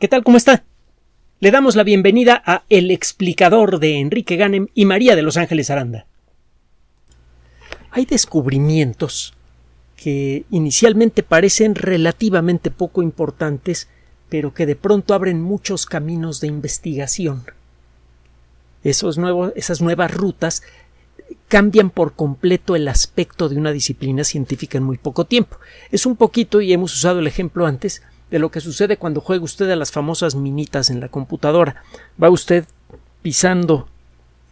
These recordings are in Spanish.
¿Qué tal? ¿Cómo está? Le damos la bienvenida a El explicador de Enrique Ganem y María de Los Ángeles Aranda. Hay descubrimientos que inicialmente parecen relativamente poco importantes, pero que de pronto abren muchos caminos de investigación. Esos nuevos, esas nuevas rutas cambian por completo el aspecto de una disciplina científica en muy poco tiempo. Es un poquito, y hemos usado el ejemplo antes, de lo que sucede cuando juega usted a las famosas minitas en la computadora. Va usted pisando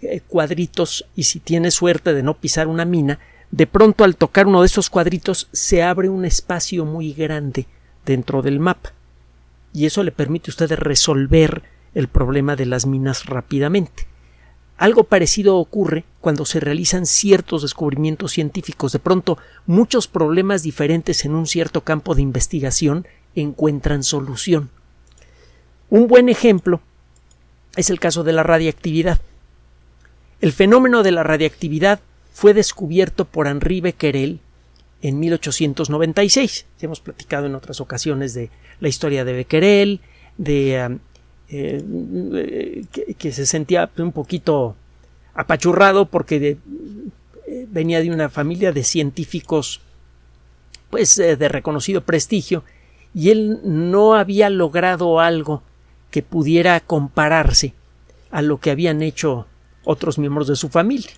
eh, cuadritos y si tiene suerte de no pisar una mina, de pronto al tocar uno de esos cuadritos se abre un espacio muy grande dentro del mapa. Y eso le permite a usted resolver el problema de las minas rápidamente. Algo parecido ocurre cuando se realizan ciertos descubrimientos científicos. De pronto, muchos problemas diferentes en un cierto campo de investigación encuentran solución. Un buen ejemplo es el caso de la radiactividad. El fenómeno de la radiactividad fue descubierto por Henri Becquerel en 1896. hemos platicado en otras ocasiones de la historia de Becquerel, de um, eh, que, se sentía un poquito apachurrado porque eh, venía de una familia de científicos pues eh, de reconocido prestigio y él no había logrado algo que pudiera compararse a lo que habían hecho otros miembros de su familia.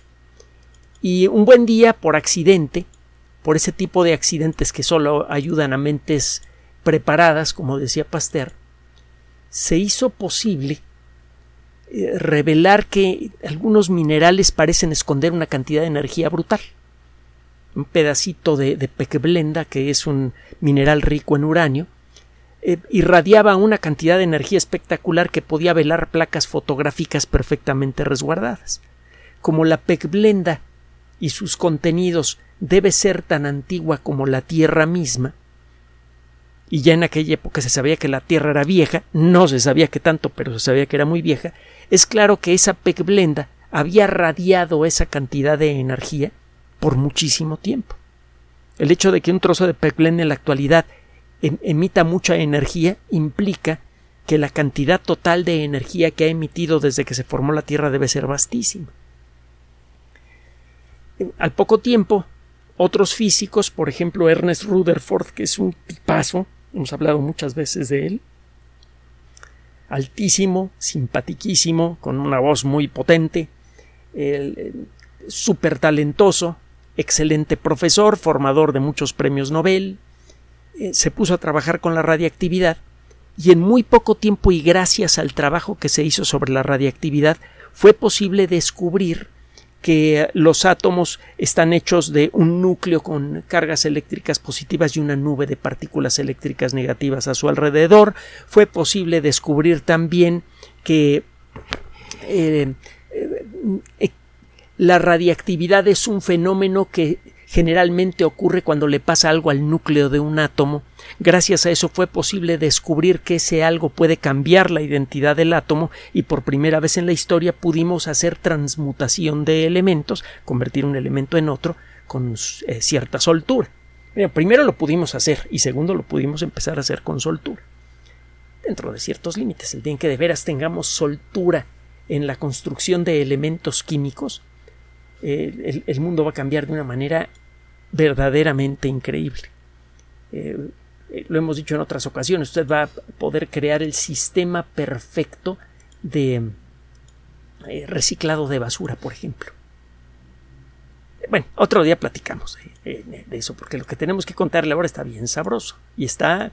Y un buen día, por accidente, por ese tipo de accidentes que solo ayudan a mentes preparadas, como decía Pasteur, se hizo posible eh, revelar que algunos minerales parecen esconder una cantidad de energía brutal un pedacito de, de pecblenda, que es un mineral rico en uranio, eh, irradiaba una cantidad de energía espectacular que podía velar placas fotográficas perfectamente resguardadas. Como la pecblenda y sus contenidos debe ser tan antigua como la Tierra misma, y ya en aquella época se sabía que la Tierra era vieja, no se sabía que tanto, pero se sabía que era muy vieja, es claro que esa pecblenda había radiado esa cantidad de energía por muchísimo tiempo. El hecho de que un trozo de pecblenda en la actualidad em, emita mucha energía implica que la cantidad total de energía que ha emitido desde que se formó la Tierra debe ser vastísima. Al poco tiempo, otros físicos, por ejemplo Ernest Rutherford, que es un tipazo, hemos hablado muchas veces de él, altísimo, simpatiquísimo, con una voz muy potente, súper talentoso, excelente profesor, formador de muchos premios Nobel, eh, se puso a trabajar con la radiactividad y en muy poco tiempo y gracias al trabajo que se hizo sobre la radiactividad fue posible descubrir que los átomos están hechos de un núcleo con cargas eléctricas positivas y una nube de partículas eléctricas negativas a su alrededor. Fue posible descubrir también que eh, eh, la radiactividad es un fenómeno que generalmente ocurre cuando le pasa algo al núcleo de un átomo. Gracias a eso fue posible descubrir que ese algo puede cambiar la identidad del átomo y por primera vez en la historia pudimos hacer transmutación de elementos, convertir un elemento en otro con eh, cierta soltura. primero lo pudimos hacer y segundo lo pudimos empezar a hacer con soltura. Dentro de ciertos límites, el día en que de veras tengamos soltura en la construcción de elementos químicos, el, mundo va a cambiar de una manera verdaderamente increíble. Eh, eh, lo hemos dicho en otras ocasiones, usted va a poder crear el sistema perfecto de eh, reciclado de basura, por ejemplo. Bueno, otro día platicamos de, eso, porque lo que tenemos que contarle ahora está bien sabroso y está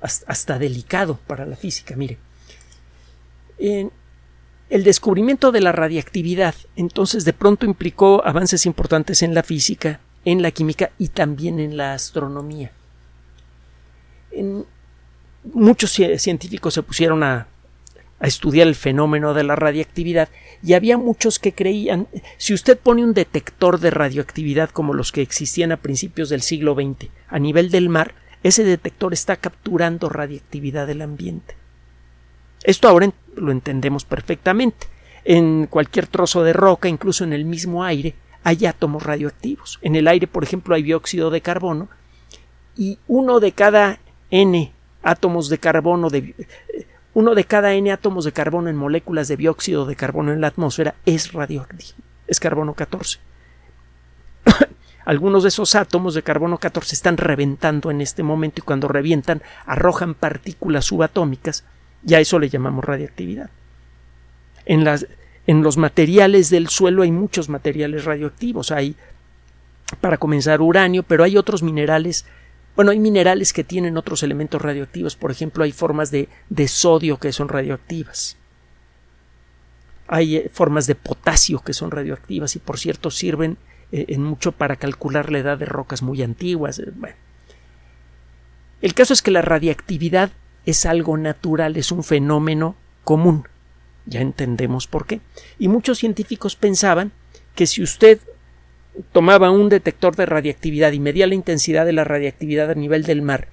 hasta, delicado para la física. Mire, el descubrimiento de la radiactividad entonces de pronto implicó avances importantes en la física, en la química y también en la astronomía. muchos científicos se pusieron a, a estudiar el fenómeno de la radiactividad y había muchos que creían si usted pone un detector de radioactividad como los que existían a principios del siglo XX a nivel del mar, ese detector está capturando radiactividad del ambiente. Esto ahora lo entendemos perfectamente. En cualquier trozo de roca, incluso en el mismo aire, hay átomos radioactivos. En el aire, por ejemplo, hay dióxido de carbono y uno de cada n átomos de carbono de uno de cada n átomos de carbono en moléculas de dióxido de carbono en la atmósfera es radioactivo, es carbono 14. Algunos de esos átomos de carbono 14 están reventando en este momento y cuando revientan arrojan partículas subatómicas y a eso le llamamos radiactividad. En, las, en los materiales del suelo hay muchos materiales radioactivos. Hay, para comenzar, uranio, pero hay otros minerales. Bueno, hay minerales que tienen otros elementos radioactivos. Por ejemplo, hay formas de, de sodio que son radioactivas. Hay eh, formas de potasio que son radioactivas y, por cierto, sirven eh, en mucho para calcular la edad de rocas muy antiguas. Eh, el caso es que la radiactividad es algo natural, es un fenómeno común. Ya entendemos por qué. Y muchos científicos pensaban que si usted tomaba un detector de radiactividad y medía la intensidad de la radiactividad a nivel del mar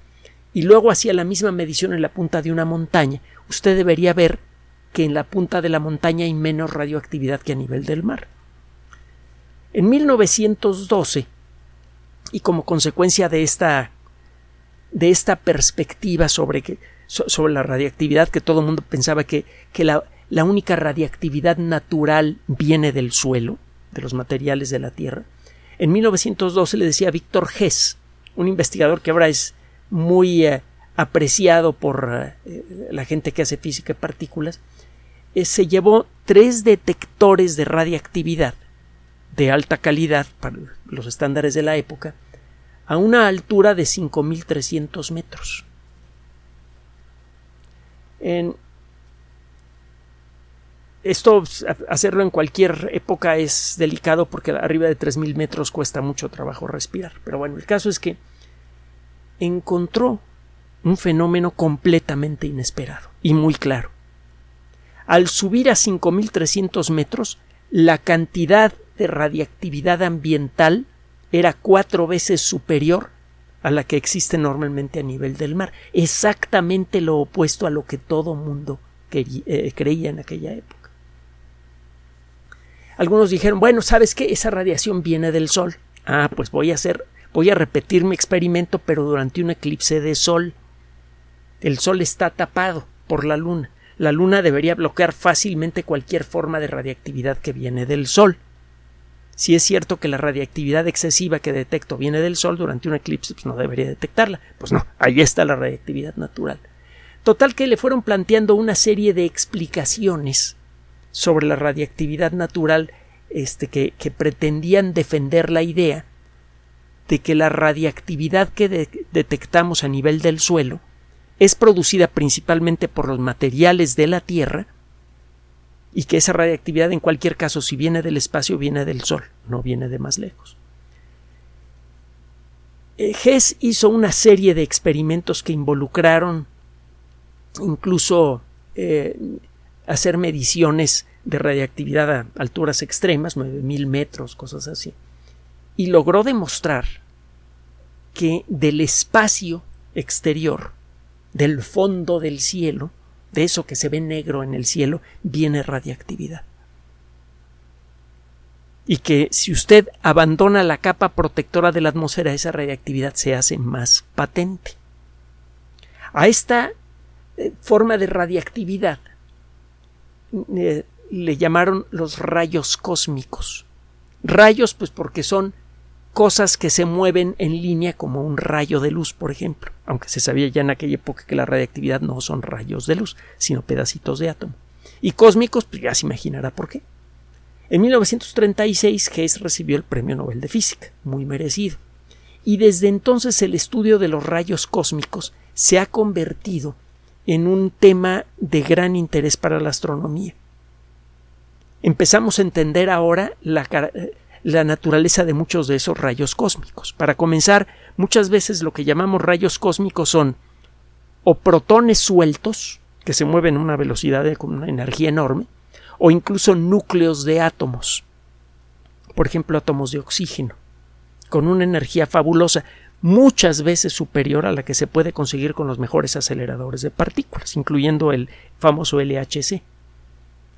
y luego hacía la misma medición en la punta de una montaña, usted debería ver que en la punta de la montaña hay menos radioactividad que a nivel del mar. En 1912, y como consecuencia de esta de esta perspectiva sobre, que, sobre la radiactividad, que todo el mundo pensaba que, que la, la única radiactividad natural viene del suelo, de los materiales de la Tierra. En 1912 le decía Víctor Hess, un investigador que ahora es muy eh, apreciado por eh, la gente que hace física de partículas, eh, se llevó tres detectores de radiactividad de alta calidad para los estándares de la época a una altura de 5.300 metros. En esto, hacerlo en cualquier época es delicado porque arriba de 3.000 metros cuesta mucho trabajo respirar. Pero bueno, el caso es que encontró un fenómeno completamente inesperado y muy claro. Al subir a 5.300 metros, la cantidad de radiactividad ambiental era cuatro veces superior a la que existe normalmente a nivel del mar. Exactamente lo opuesto a lo que todo mundo eh, creía en aquella época. Algunos dijeron, bueno, ¿sabes qué? Esa radiación viene del Sol. Ah, pues voy a hacer, voy a repetir mi experimento, pero durante un eclipse de Sol. El Sol está tapado por la Luna. La Luna debería bloquear fácilmente cualquier forma de radiactividad que viene del Sol. Si es cierto que la radiactividad excesiva que detecto viene del Sol durante un eclipse, pues no debería detectarla. Pues no, ahí está la radiactividad natural. Total que le fueron planteando una serie de explicaciones sobre la radiactividad natural este, que, pretendían defender la idea de que la radiactividad que detectamos a nivel del suelo es producida principalmente por los materiales de la Tierra y que esa radiactividad en cualquier caso si viene del espacio viene del Sol, no viene de más lejos. Eh, Hess hizo una serie de experimentos que involucraron incluso eh, hacer mediciones de radiactividad a alturas extremas, 9000 metros, cosas así, y logró demostrar que del espacio exterior, del fondo del cielo, de eso que se ve negro en el cielo, viene radiactividad. Y que si usted abandona la capa protectora de la atmósfera, esa radiactividad se hace más patente. A esta eh, forma de radiactividad eh, le llamaron los rayos cósmicos. Rayos, pues porque son cosas que se mueven en línea como un rayo de luz, por ejemplo, aunque se sabía ya en aquella época que la radiactividad no son rayos de luz, sino pedacitos de átomo. Y cósmicos, pues ya se imaginará por qué. En 1936 Hess recibió el Premio Nobel de Física, muy merecido. Y desde entonces el estudio de los rayos cósmicos se ha convertido en un tema de gran interés para la astronomía. Empezamos a entender ahora la, la naturaleza de muchos de esos rayos cósmicos. Para comenzar, muchas veces lo que llamamos rayos cósmicos son o protones sueltos, que se mueven a una velocidad de, con una energía enorme, o incluso núcleos de átomos, por ejemplo átomos de oxígeno, con una energía fabulosa muchas veces superior a la que se puede conseguir con los mejores aceleradores de partículas, incluyendo el famoso LHC.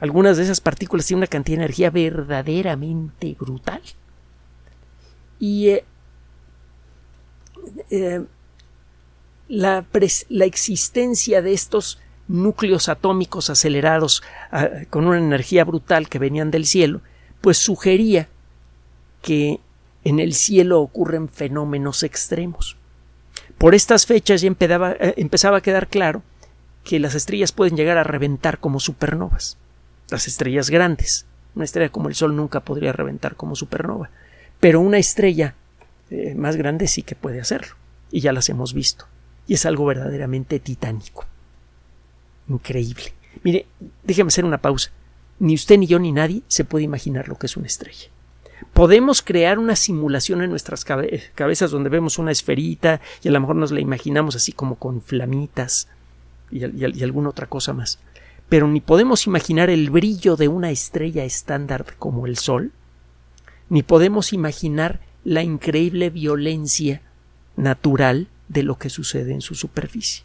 Algunas de esas partículas tienen una cantidad de energía verdaderamente brutal. Y eh, eh, la, la existencia de estos núcleos atómicos acelerados ah, con una energía brutal que venían del cielo, pues sugería que en el cielo ocurren fenómenos extremos. Por estas fechas ya eh, empezaba a quedar claro que las estrellas pueden llegar a reventar como supernovas. Las estrellas grandes. Una estrella como el Sol nunca podría reventar como supernova. Pero una estrella eh, más grande sí que puede hacerlo. Y ya las hemos visto. Y es algo verdaderamente titánico. Increíble. Mire, déjeme hacer una pausa. Ni usted, ni yo, ni nadie se puede imaginar lo que es una estrella. Podemos crear una simulación en nuestras cabezas donde vemos una esferita y a lo mejor nos la imaginamos así como con flamitas y, y alguna otra cosa más. Pero ni podemos imaginar el brillo de una estrella estándar como el Sol, ni podemos imaginar la increíble violencia natural de lo que sucede en su superficie.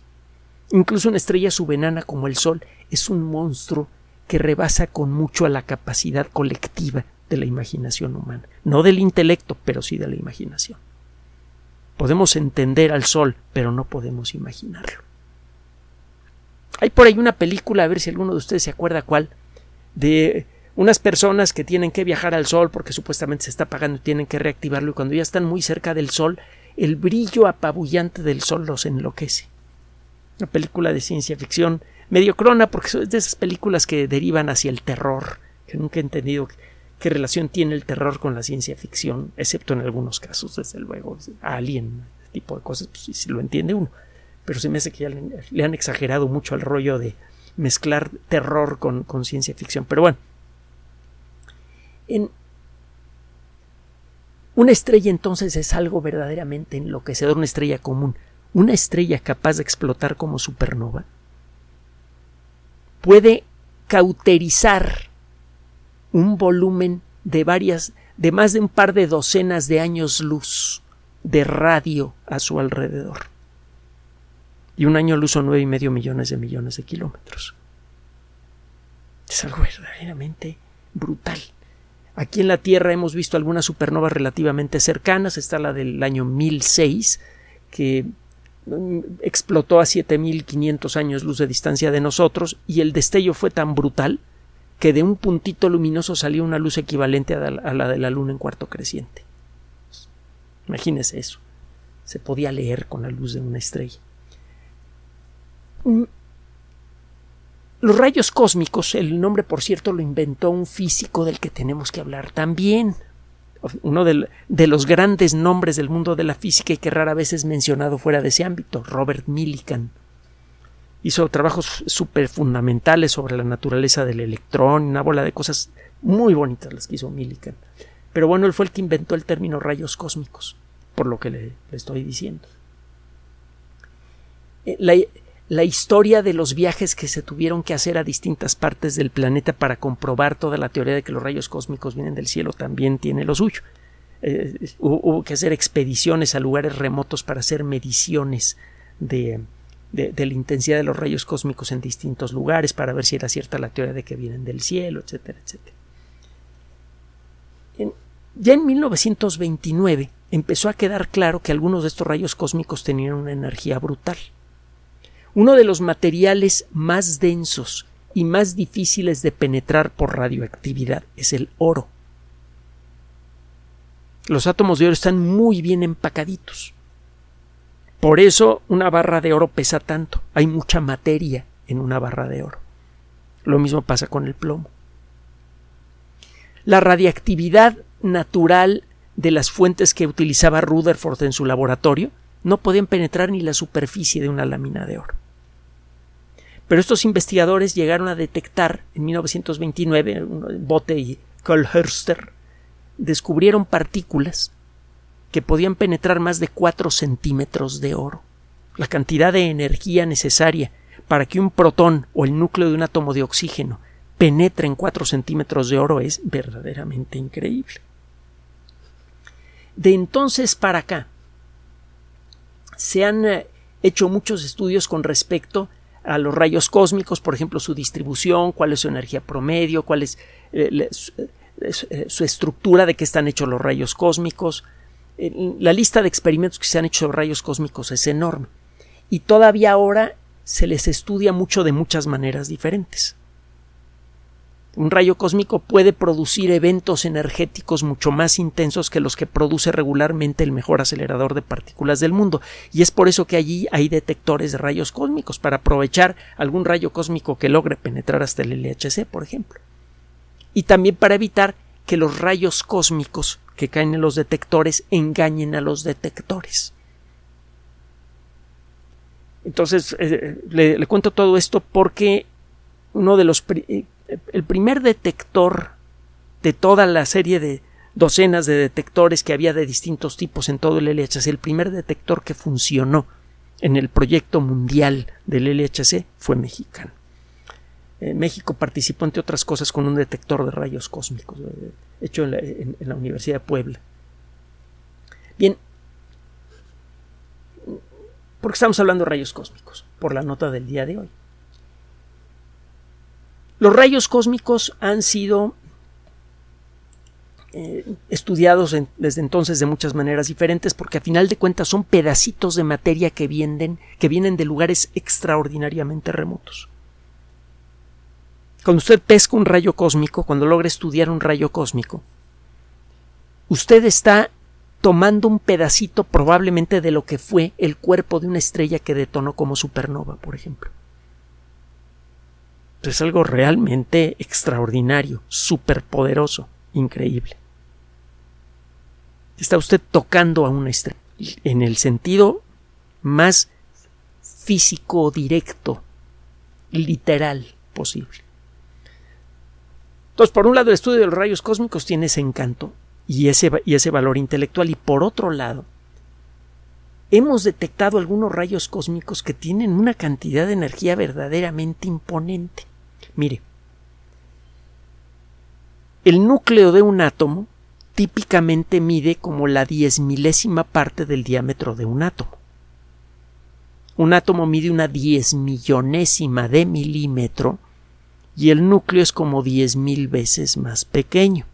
Incluso una estrella subenana como el Sol es un monstruo que rebasa con mucho a la capacidad colectiva de la imaginación humana. No del intelecto, pero sí de la imaginación. Podemos entender al Sol, pero no podemos imaginarlo. Hay por ahí una película, a ver si alguno de ustedes se acuerda cuál, de unas personas que tienen que viajar al Sol porque supuestamente se está apagando y tienen que reactivarlo y cuando ya están muy cerca del Sol, el brillo apabullante del Sol los enloquece. Una película de ciencia ficción medio crona porque es de esas películas que derivan hacia el terror, que nunca he entendido qué relación tiene el terror con la ciencia ficción, excepto en algunos casos, desde luego, Alien, tipo de cosas, pues sí, lo entiende uno. Pero se me hace que ya le, han exagerado mucho al rollo de mezclar terror con, ciencia ficción. Pero bueno, en una estrella entonces es algo verdaderamente enloquecedor, una estrella común, una estrella capaz de explotar como supernova puede cauterizar un volumen de varias de más de un par de docenas de años luz de radio a su alrededor. Y un año luz nueve y medio millones de millones de kilómetros. Es algo verdaderamente brutal. Aquí en la Tierra hemos visto algunas supernovas relativamente cercanas. Está la del año 1006, que mm, explotó a 7500 años luz de distancia de nosotros, y el destello fue tan brutal que de un puntito luminoso salió una luz equivalente a la de la Luna en cuarto creciente. Imagínese eso. Se podía leer con la luz de una estrella. Los rayos cósmicos, el nombre por cierto lo inventó un físico del que tenemos que hablar también. Uno de, los grandes nombres del mundo de la física y que rara vez es mencionado fuera de ese ámbito, Robert Millikan hizo trabajos súper fundamentales sobre la naturaleza del electrón, una bola de cosas muy bonitas las que hizo Millikan. Pero bueno, él fue el que inventó el término rayos cósmicos, por lo que le, estoy diciendo. Eh, la, la historia de los viajes que se tuvieron que hacer a distintas partes del planeta para comprobar toda la teoría de que los rayos cósmicos vienen del cielo también tiene lo suyo. Eh, hubo, que hacer expediciones a lugares remotos para hacer mediciones de, la intensidad de los rayos cósmicos en distintos lugares para ver si era cierta la teoría de que vienen del cielo, etcétera, etcétera. ya en 1929 empezó a quedar claro que algunos de estos rayos cósmicos tenían una energía brutal. Uno de los materiales más densos y más difíciles de penetrar por radioactividad es el oro. Los átomos de oro están muy bien empacaditos. Por eso una barra de oro pesa tanto. Hay mucha materia en una barra de oro. Lo mismo pasa con el plomo. La radiactividad natural de las fuentes que utilizaba Rutherford en su laboratorio no podían penetrar ni la superficie de una lámina de oro. Pero estos investigadores llegaron a detectar en 1929, Bote y Kohlhörster, descubrieron partículas que podían penetrar más de 4 centímetros de oro. La cantidad de energía necesaria para que un protón o el núcleo de un átomo de oxígeno penetre en 4 centímetros de oro es verdaderamente increíble. De entonces para acá se han eh, hecho muchos estudios con respecto a los rayos cósmicos, por ejemplo, su distribución, cuál es su energía promedio, cuál es eh, eh, su estructura, de qué están hechos los rayos cósmicos, la lista de experimentos que se han hecho sobre rayos cósmicos es enorme. y todavía ahora se les estudia mucho de muchas maneras diferentes. Un rayo cósmico puede producir eventos energéticos mucho más intensos que los que produce regularmente el mejor acelerador de partículas del mundo, y es por eso que allí hay detectores de rayos cósmicos para aprovechar algún rayo cósmico que logre penetrar hasta el LHC, por ejemplo. Y también para evitar que los rayos cósmicos que caen en los detectores engañen a los detectores. Entonces, eh, le, cuento todo esto porque uno de los. Eh, el primer detector de toda la serie de docenas de detectores que había de distintos tipos en todo el LHC, el primer detector que funcionó en el proyecto mundial del LHC fue mexicano. Eh, México participó, entre otras cosas, con un detector de rayos cósmicos hecho en la Universidad de Puebla. Bien, porque estamos hablando de rayos cósmicos, por la nota del día de hoy. Los rayos cósmicos han sido eh, estudiados desde entonces de muchas maneras diferentes porque a final de cuentas son pedacitos de materia que vienen, que vienen de lugares extraordinariamente remotos. Cuando usted pesca un rayo cósmico, cuando logra estudiar un rayo cósmico, usted está tomando un pedacito probablemente de lo que fue el cuerpo de una estrella que detonó como supernova, por ejemplo. Es algo realmente extraordinario, superpoderoso, increíble. Está usted tocando a una estrella en el sentido más físico, directo, literal posible. Entonces, por un lado, el estudio de los rayos cósmicos tiene ese encanto, y ese, y ese valor intelectual. Y por otro lado, hemos detectado algunos rayos cósmicos que tienen una cantidad de energía verdaderamente imponente. Mire, el núcleo de un átomo típicamente mide como la diez milésima parte del diámetro de un átomo. Un átomo mide una diez millonésima de milímetro y el núcleo es como diez mil veces más pequeño.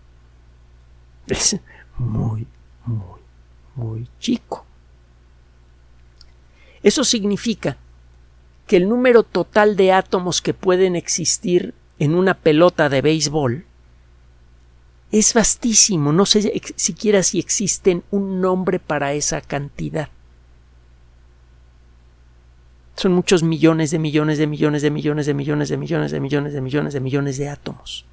Es muy, muy, muy chico. Eso significa que el número total de átomos que pueden existir en una pelota de béisbol es vastísimo. No sé siquiera si existen un nombre para esa cantidad. Son muchos millones de millones de millones de millones de millones de millones de millones de millones de millones de átomos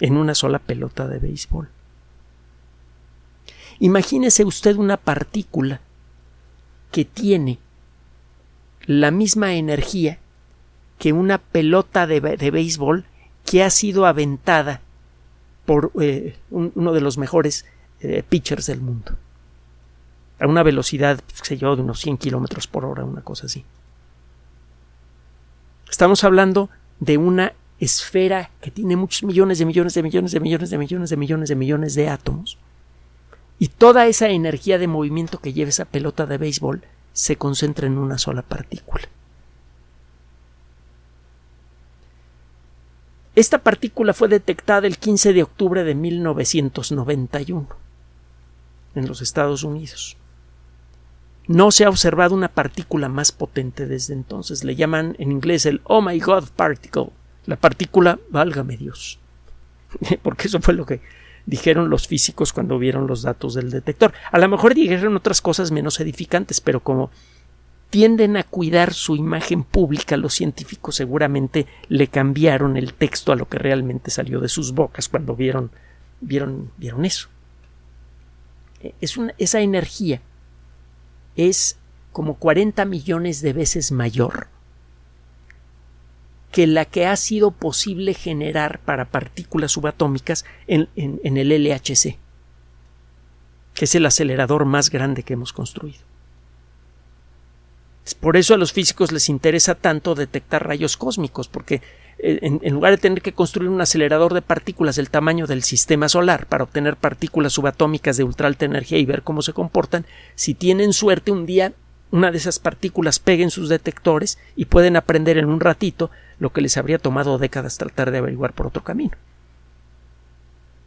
en una sola pelota de béisbol. Imagínese usted una partícula que tiene la misma energía que una pelota de, béisbol que ha sido aventada por eh, uno de los mejores eh, pitchers del mundo. A una velocidad, sé yo, de unos 100 kilómetros por hora, una cosa así. Estamos hablando de una esfera que tiene muchos millones de millones de millones de millones de millones de millones de millones de átomos y toda esa energía de movimiento que lleva esa pelota de béisbol se concentra en una sola partícula. Esta partícula fue detectada el 15 de octubre de 1991 en los Estados Unidos. No se ha observado una partícula más potente desde entonces. Le llaman en inglés el Oh my God particle. La partícula, válgame Dios. Porque eso fue lo que dijeron los físicos cuando vieron los datos del detector. A lo mejor dijeron otras cosas menos edificantes, pero como tienden a cuidar su imagen pública, los científicos seguramente le cambiaron el texto a lo que realmente salió de sus bocas cuando vieron, vieron, vieron eso. Es esa energía es como 40 millones de veces mayor que la que ha sido posible generar para partículas subatómicas en, el LHC, que es el acelerador más grande que hemos construido. Por eso a los físicos les interesa tanto detectar rayos cósmicos, porque eh, en, lugar de tener que construir un acelerador de partículas del tamaño del sistema solar para obtener partículas subatómicas de ultra alta energía y ver cómo se comportan, si tienen suerte un día una de esas partículas peguen sus detectores y pueden aprender en un ratito lo que les habría tomado décadas tratar de averiguar por otro camino.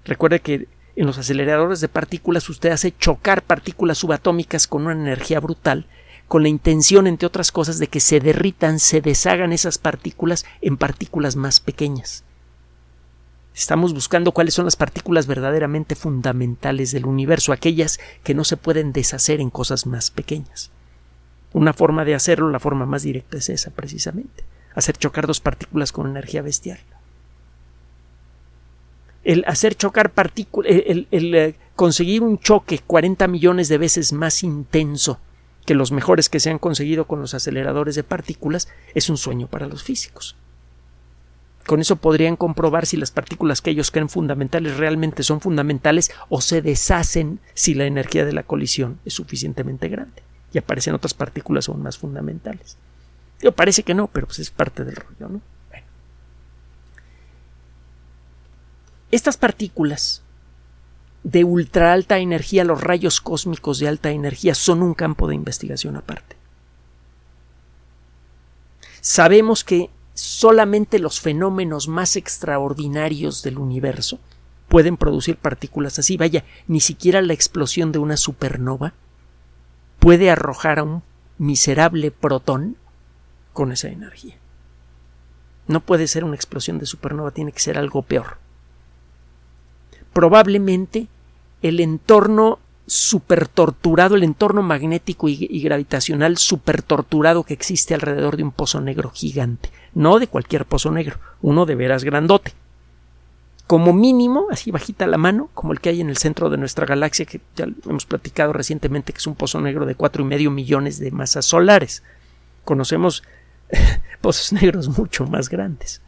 Recuerde que en los aceleradores de partículas usted hace chocar partículas subatómicas con una energía brutal con la intención, entre otras cosas, de que se derritan, se deshagan esas partículas en partículas más pequeñas. Estamos buscando cuáles son las partículas verdaderamente fundamentales del universo, aquellas que no se pueden deshacer en cosas más pequeñas. Una forma de hacerlo, la forma más directa es esa, precisamente, hacer chocar dos partículas con energía bestial. El hacer chocar partículas, el, eh, conseguir un choque 40 millones de veces más intenso que los mejores que se han conseguido con los aceleradores de partículas es un sueño para los físicos. Con eso podrían comprobar si las partículas que ellos creen fundamentales realmente son fundamentales o se deshacen si la energía de la colisión es suficientemente grande y aparecen otras partículas aún más fundamentales. Parece que no, pero pues es parte del rollo, ¿no? Estas partículas de ultra alta energía, los rayos cósmicos de alta energía, son un campo de investigación aparte. Sabemos que solamente los fenómenos más extraordinarios del universo pueden producir partículas así. Vaya, ni siquiera la explosión de una supernova puede arrojar a un miserable protón con esa energía. No puede ser una explosión de supernova, tiene que ser algo peor. Probablemente el entorno super torturado, el entorno magnético y, gravitacional super torturado que existe alrededor de un pozo negro gigante. No de cualquier pozo negro, uno de veras grandote. Como mínimo, así bajita la mano, como el que hay en el centro de nuestra galaxia, que ya hemos platicado recientemente, que es un pozo negro de cuatro y medio millones de masas solares. Conocemos pozos negros mucho más grandes.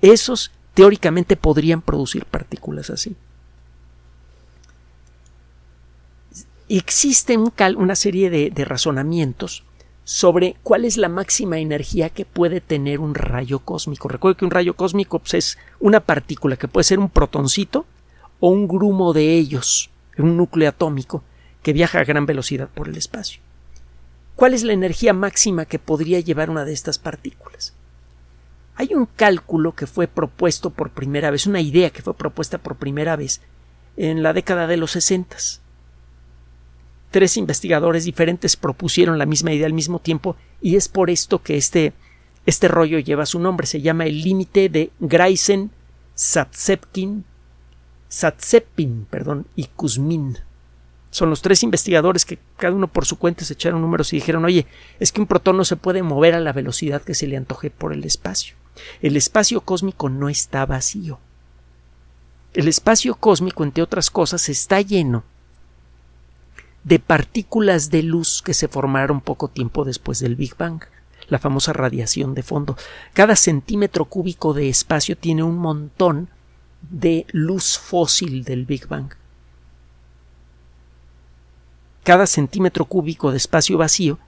Esos teóricamente podrían producir partículas así. existe una serie de, razonamientos sobre cuál es la máxima energía que puede tener un rayo cósmico. Recuerdo que un rayo cósmico pues, es una partícula que puede ser un protoncito o un grumo de ellos, un núcleo atómico que viaja a gran velocidad por el espacio. ¿Cuál es la energía máxima que podría llevar una de estas partículas? Hay un cálculo que fue propuesto por primera vez, una idea que fue propuesta por primera vez en la década de los sesentas tres investigadores diferentes propusieron la misma idea al mismo tiempo y es por esto que este, este rollo lleva su nombre. Se llama el límite de Greisen, Satsepkin, Satsepin perdón, y Kuzmin. Son los tres investigadores que cada uno por su cuenta se echaron números y dijeron, oye, es que un protón no se puede mover a la velocidad que se le antoje por el espacio. El espacio cósmico no está vacío. El espacio cósmico, entre otras cosas, está lleno de partículas de luz que se formaron poco tiempo después del Big Bang, la famosa radiación de fondo. Cada centímetro cúbico de espacio tiene un montón de luz fósil del Big Bang. Cada centímetro cúbico de espacio vacío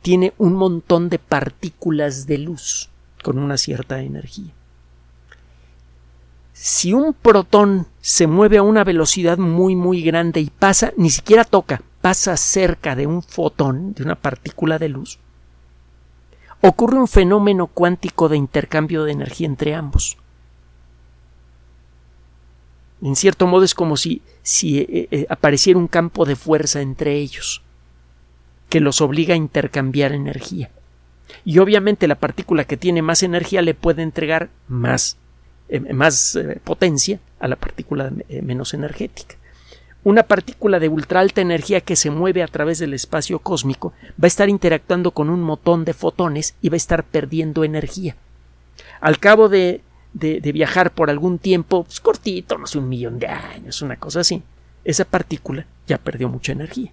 tiene un montón de partículas de luz con una cierta energía. Si un protón se mueve a una velocidad muy muy grande y pasa, ni siquiera toca, pasa cerca de un fotón, de una partícula de luz, ocurre un fenómeno cuántico de intercambio de energía entre ambos. En cierto modo es como si, si eh, eh, apareciera un campo de fuerza entre ellos, que los obliga a intercambiar energía. Y obviamente la partícula que tiene más energía le puede entregar más, eh, más potencia a la partícula menos energética una partícula de ultra alta energía que se mueve a través del espacio cósmico va a estar interactuando con un montón de fotones y va a estar perdiendo energía. Al cabo de, de, viajar por algún tiempo, pues cortito, no sé, un millón de años, una cosa así, esa partícula ya perdió mucha energía.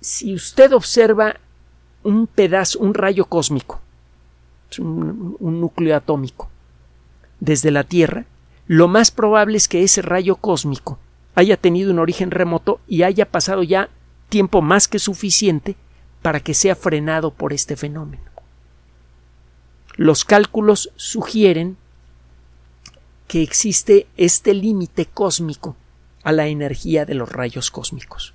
Si usted observa un pedazo, un rayo cósmico, un núcleo atómico, desde la Tierra, lo más probable es que ese rayo cósmico haya tenido un origen remoto y haya pasado ya tiempo más que suficiente para que sea frenado por este fenómeno. Los cálculos sugieren que existe este límite cósmico a la energía de los rayos cósmicos.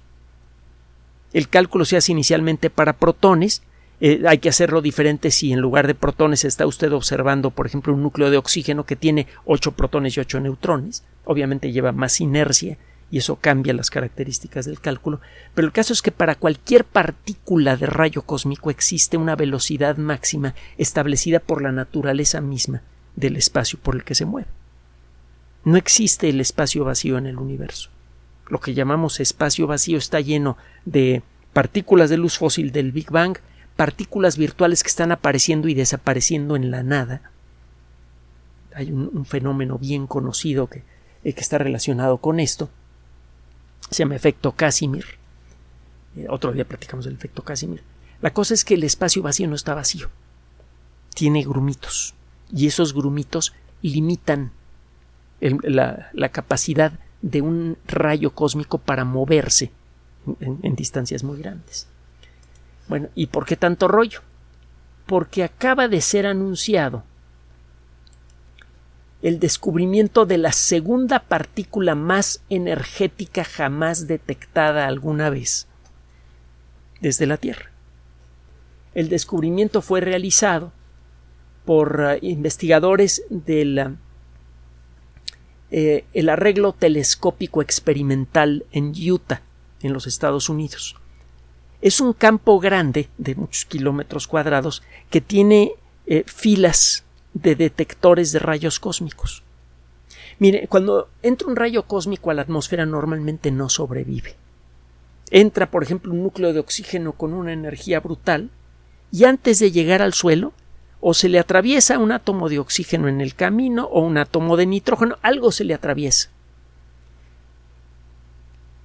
El cálculo se hace inicialmente para protones, eh, hay que hacerlo diferente si en lugar de protones está usted observando, por ejemplo, un núcleo de oxígeno que tiene 8 protones y 8 neutrones. Obviamente lleva más inercia y eso cambia las características del cálculo, pero el caso es que para cualquier partícula de rayo cósmico existe una velocidad máxima establecida por la naturaleza misma del espacio por el que se mueve. No existe el espacio vacío en el universo. Lo que llamamos espacio vacío está lleno de partículas de luz fósil del Big Bang, partículas virtuales que están apareciendo y desapareciendo en la nada. Hay un, fenómeno bien conocido que, eh, que, está relacionado con esto. Se llama efecto Casimir. Eh, otro día platicamos del efecto Casimir. La cosa es que el espacio vacío no está vacío. Tiene grumitos. Y esos grumitos limitan la, la capacidad de un rayo cósmico para moverse en, distancias muy grandes. Bueno, ¿y por qué tanto rollo? Porque acaba de ser anunciado el descubrimiento de la segunda partícula más energética jamás detectada alguna vez desde la Tierra. El descubrimiento fue realizado por uh, investigadores del eh, el arreglo telescópico experimental en Utah, en los Estados Unidos. Es un campo grande de muchos kilómetros cuadrados que tiene eh, filas de detectores de rayos cósmicos. Mire, cuando entra un rayo cósmico a la atmósfera normalmente no sobrevive. Entra, por ejemplo, un núcleo de oxígeno con una energía brutal y antes de llegar al suelo o se le atraviesa un átomo de oxígeno en el camino o un átomo de nitrógeno, algo se le atraviesa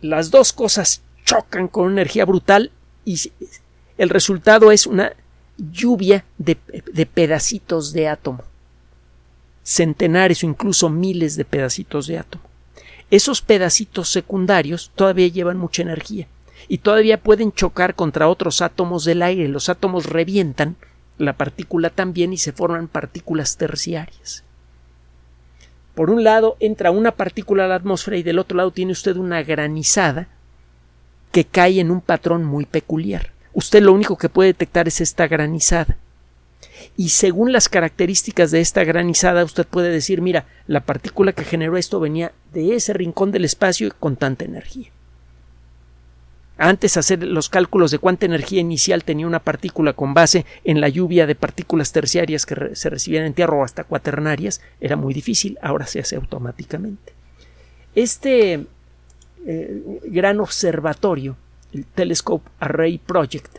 las dos cosas chocan con energía brutal y el resultado es una lluvia de, pedacitos de átomo. Centenares o incluso miles de pedacitos de átomo. Esos pedacitos secundarios todavía llevan mucha energía y todavía pueden chocar contra otros átomos del aire. Los átomos revientan la partícula también y se forman partículas terciarias. Por un lado entra una partícula a la atmósfera y del otro lado tiene usted una granizada que cae en un patrón muy peculiar. Usted lo único que puede detectar es esta granizada. Y según las características de esta granizada, usted puede decir, mira, la partícula que generó esto venía de ese rincón del espacio con tanta energía antes hacer los cálculos de cuánta energía inicial tenía una partícula con base en la lluvia de partículas terciarias que se recibían en tierra o hasta cuaternarias era muy difícil, ahora se hace automáticamente. Este eh, gran observatorio, el Telescope Array Project,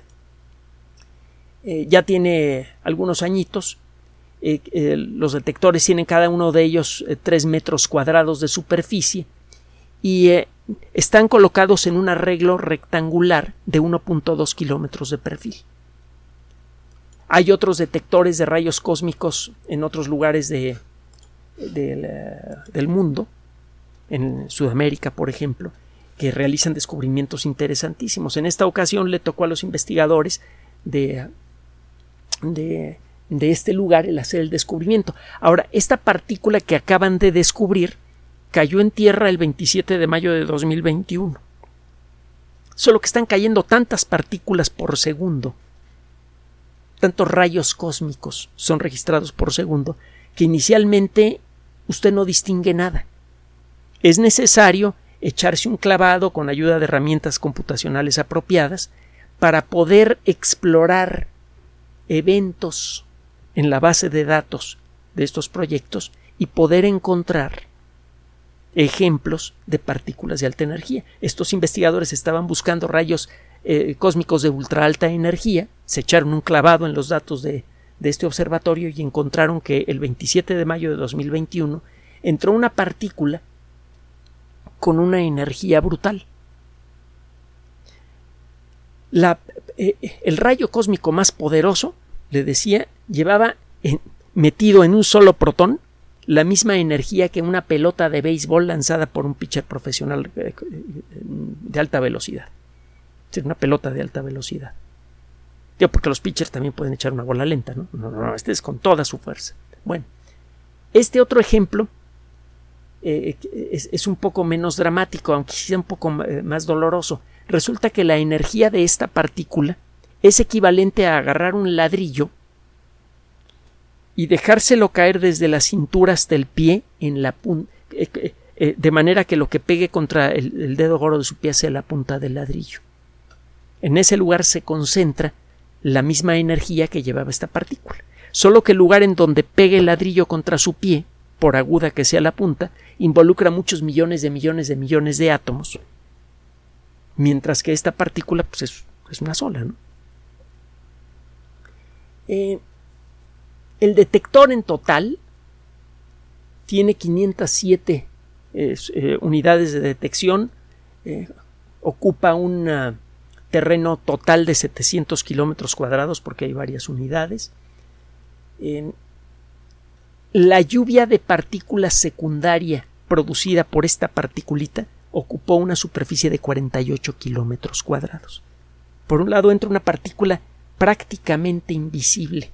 eh, ya tiene algunos añitos. Eh, los detectores tienen cada uno de ellos tres metros cuadrados de superficie y están colocados en un arreglo rectangular de 1.2 kilómetros de perfil. Hay otros detectores de rayos cósmicos en otros lugares de, del mundo, en Sudamérica, por ejemplo, que realizan descubrimientos interesantísimos. En esta ocasión le tocó a los investigadores de, de, de este lugar el hacer el descubrimiento. Ahora, esta partícula que acaban de descubrir cayó en tierra el 27 de mayo de 2021. Solo que están cayendo tantas partículas por segundo, tantos rayos cósmicos son registrados por segundo, que inicialmente usted no distingue nada. Es necesario echarse un clavado con ayuda de herramientas computacionales apropiadas para poder explorar eventos en la base de datos de estos proyectos y poder encontrar ejemplos de partículas de alta energía. Estos investigadores estaban buscando rayos eh, cósmicos de ultra alta energía, se echaron un clavado en los datos de, de este observatorio y encontraron que el 27 de mayo de 2021 entró una partícula con una energía brutal. Eh, el rayo cósmico más poderoso, le decía, llevaba metido en un solo protón la misma energía que una pelota de béisbol lanzada por un pitcher profesional eh, de alta velocidad. Una pelota de alta velocidad. Porque los pitchers también pueden echar una bola lenta, ¿no? No, no, este es con toda su fuerza. Bueno, este otro ejemplo eh, es, un poco menos dramático, aunque sea un poco eh, más doloroso. Resulta que la energía de esta partícula es equivalente a agarrar un ladrillo y dejárselo caer desde la cintura hasta el pie en la eh, de manera que lo que pegue contra el, el dedo gordo de su pie sea la punta del ladrillo. En ese lugar se concentra la misma energía que llevaba esta partícula. Solo que el lugar en donde pegue el ladrillo contra su pie, por aguda que sea la punta, involucra muchos millones de millones de millones de átomos, mientras que esta partícula pues, es, una sola. Eh, el detector en total tiene 507 eh, unidades de detección, eh, ocupa un terreno total de 700 kilómetros cuadrados porque hay varias unidades. La lluvia de partículas secundaria producida por esta particulita ocupó una superficie de 48 kilómetros cuadrados. Por un lado entra una partícula prácticamente invisible.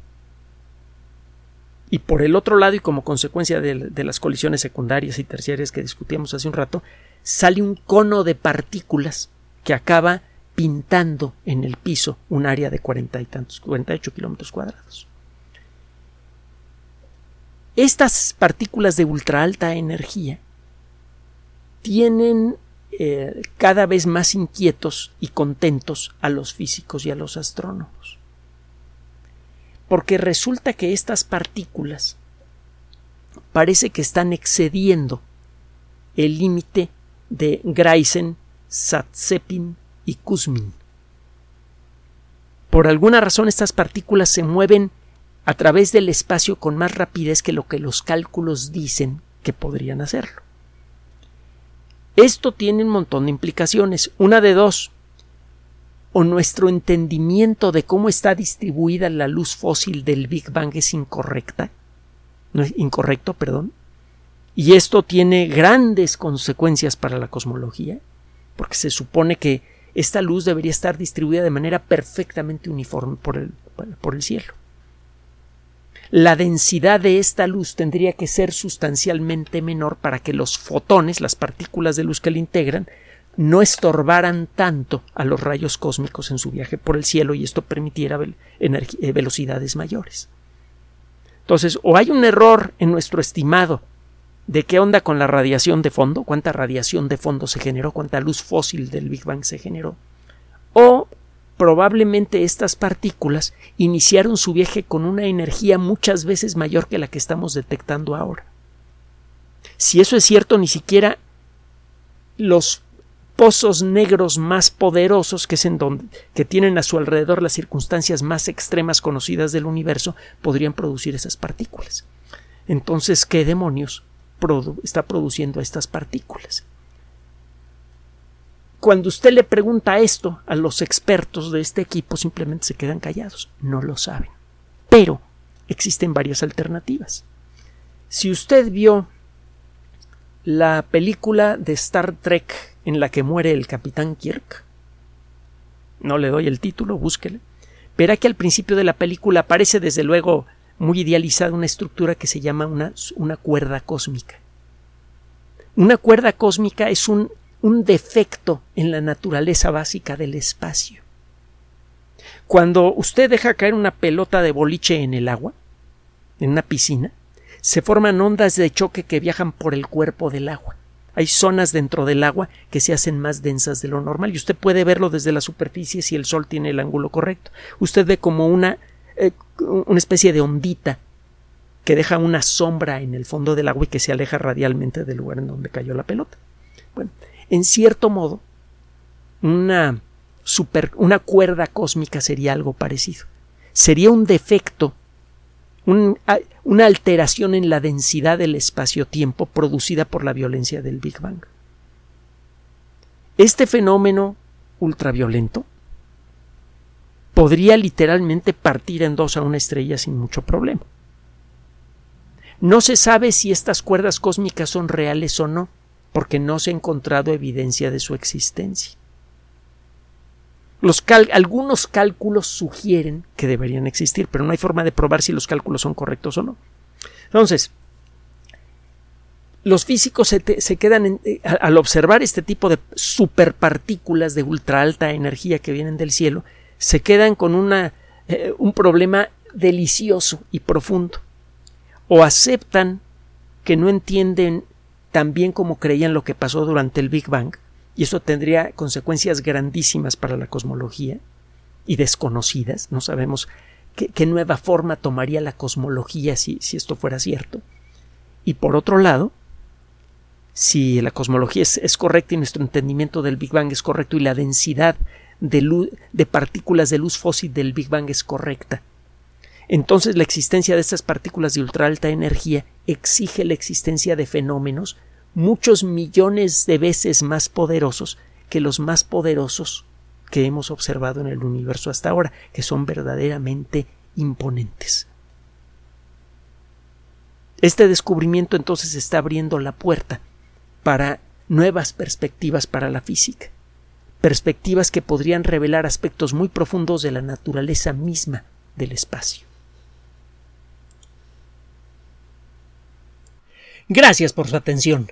Y por el otro lado, y como consecuencia de, las colisiones secundarias y terciarias que discutíamos hace un rato, sale un cono de partículas que acaba pintando en el piso un área de cuarenta y tantos, 48 kilómetros cuadrados. Estas partículas de ultra alta energía tienen eh, cada vez más inquietos y contentos a los físicos y a los astrónomos. Porque resulta que estas partículas parece que están excediendo el límite de Greisen, Satsepin y Kuzmin. Por alguna razón estas partículas se mueven a través del espacio con más rapidez que lo que los cálculos dicen que podrían hacerlo. Esto tiene un montón de implicaciones. Una de dos. O nuestro entendimiento de cómo está distribuida la luz fósil del Big Bang es incorrecta. No incorrecto, perdón. Y esto tiene grandes consecuencias para la cosmología, porque se supone que esta luz debería estar distribuida de manera perfectamente uniforme por el cielo la densidad de esta luz tendría que ser sustancialmente menor para que los fotones, las partículas de luz que la integran, no estorbaran tanto a los rayos cósmicos en su viaje por el cielo y esto permitiera eh, velocidades mayores. Entonces, o hay un error en nuestro estimado de qué onda con la radiación de fondo, cuánta radiación de fondo se generó, cuánta luz fósil del Big Bang se generó, probablemente estas partículas iniciaron su viaje con una energía muchas veces mayor que la que estamos detectando ahora. Si eso es cierto, ni siquiera los pozos negros más poderosos que, que tienen a su alrededor las circunstancias más extremas conocidas del universo podrían producir esas partículas. Entonces, ¿qué demonios está produciendo estas partículas? Cuando usted le pregunta esto a los expertos de este equipo, simplemente se quedan callados, no lo saben. Pero existen varias alternativas. Si usted vio la película de Star Trek en la que muere el capitán Kirk, no le doy el título, búsquele, verá que al principio de la película aparece desde luego muy idealizada una estructura que se llama una, una cuerda cósmica. Una cuerda cósmica es un un defecto en la naturaleza básica del espacio. Cuando usted deja caer una pelota de boliche en el agua, en una piscina, se forman ondas de choque que viajan por el cuerpo del agua. Hay zonas dentro del agua que se hacen más densas de lo normal y usted puede verlo desde la superficie si el sol tiene el ángulo correcto. Usted ve como una, eh, una especie de ondita que deja una sombra en el fondo del agua y que se aleja radialmente del lugar en donde cayó la pelota. Bueno, en cierto modo, una, cuerda cósmica sería algo parecido. Sería un defecto, una alteración en la densidad del espacio-tiempo producida por la violencia del Big Bang. Este fenómeno ultraviolento podría literalmente partir en dos a una estrella sin mucho problema. No se sabe si estas cuerdas cósmicas son reales o no porque no se ha encontrado evidencia de su existencia. algunos cálculos sugieren que deberían existir, pero no hay forma de probar si los cálculos son correctos o no. Entonces, los físicos se, quedan eh, al observar este tipo de superpartículas de ultra alta energía que vienen del cielo, se quedan con una, eh, un problema delicioso y profundo. O aceptan que no entienden tan bien como creían lo que pasó durante el Big Bang, y eso tendría consecuencias grandísimas para la cosmología y desconocidas. No sabemos qué, nueva forma tomaría la cosmología si, si, esto fuera cierto. Y por otro lado, si la cosmología es, correcta y nuestro entendimiento del Big Bang es correcto y la densidad de, de partículas de luz fósil del Big Bang es correcta, entonces la existencia de estas partículas de ultra alta energía exige la existencia de fenómenos muchos millones de veces más poderosos que los más poderosos que hemos observado en el universo hasta ahora, que son verdaderamente imponentes. Este descubrimiento entonces está abriendo la puerta para nuevas perspectivas para la física, perspectivas que podrían revelar aspectos muy profundos de la naturaleza misma del espacio. Gracias por su atención.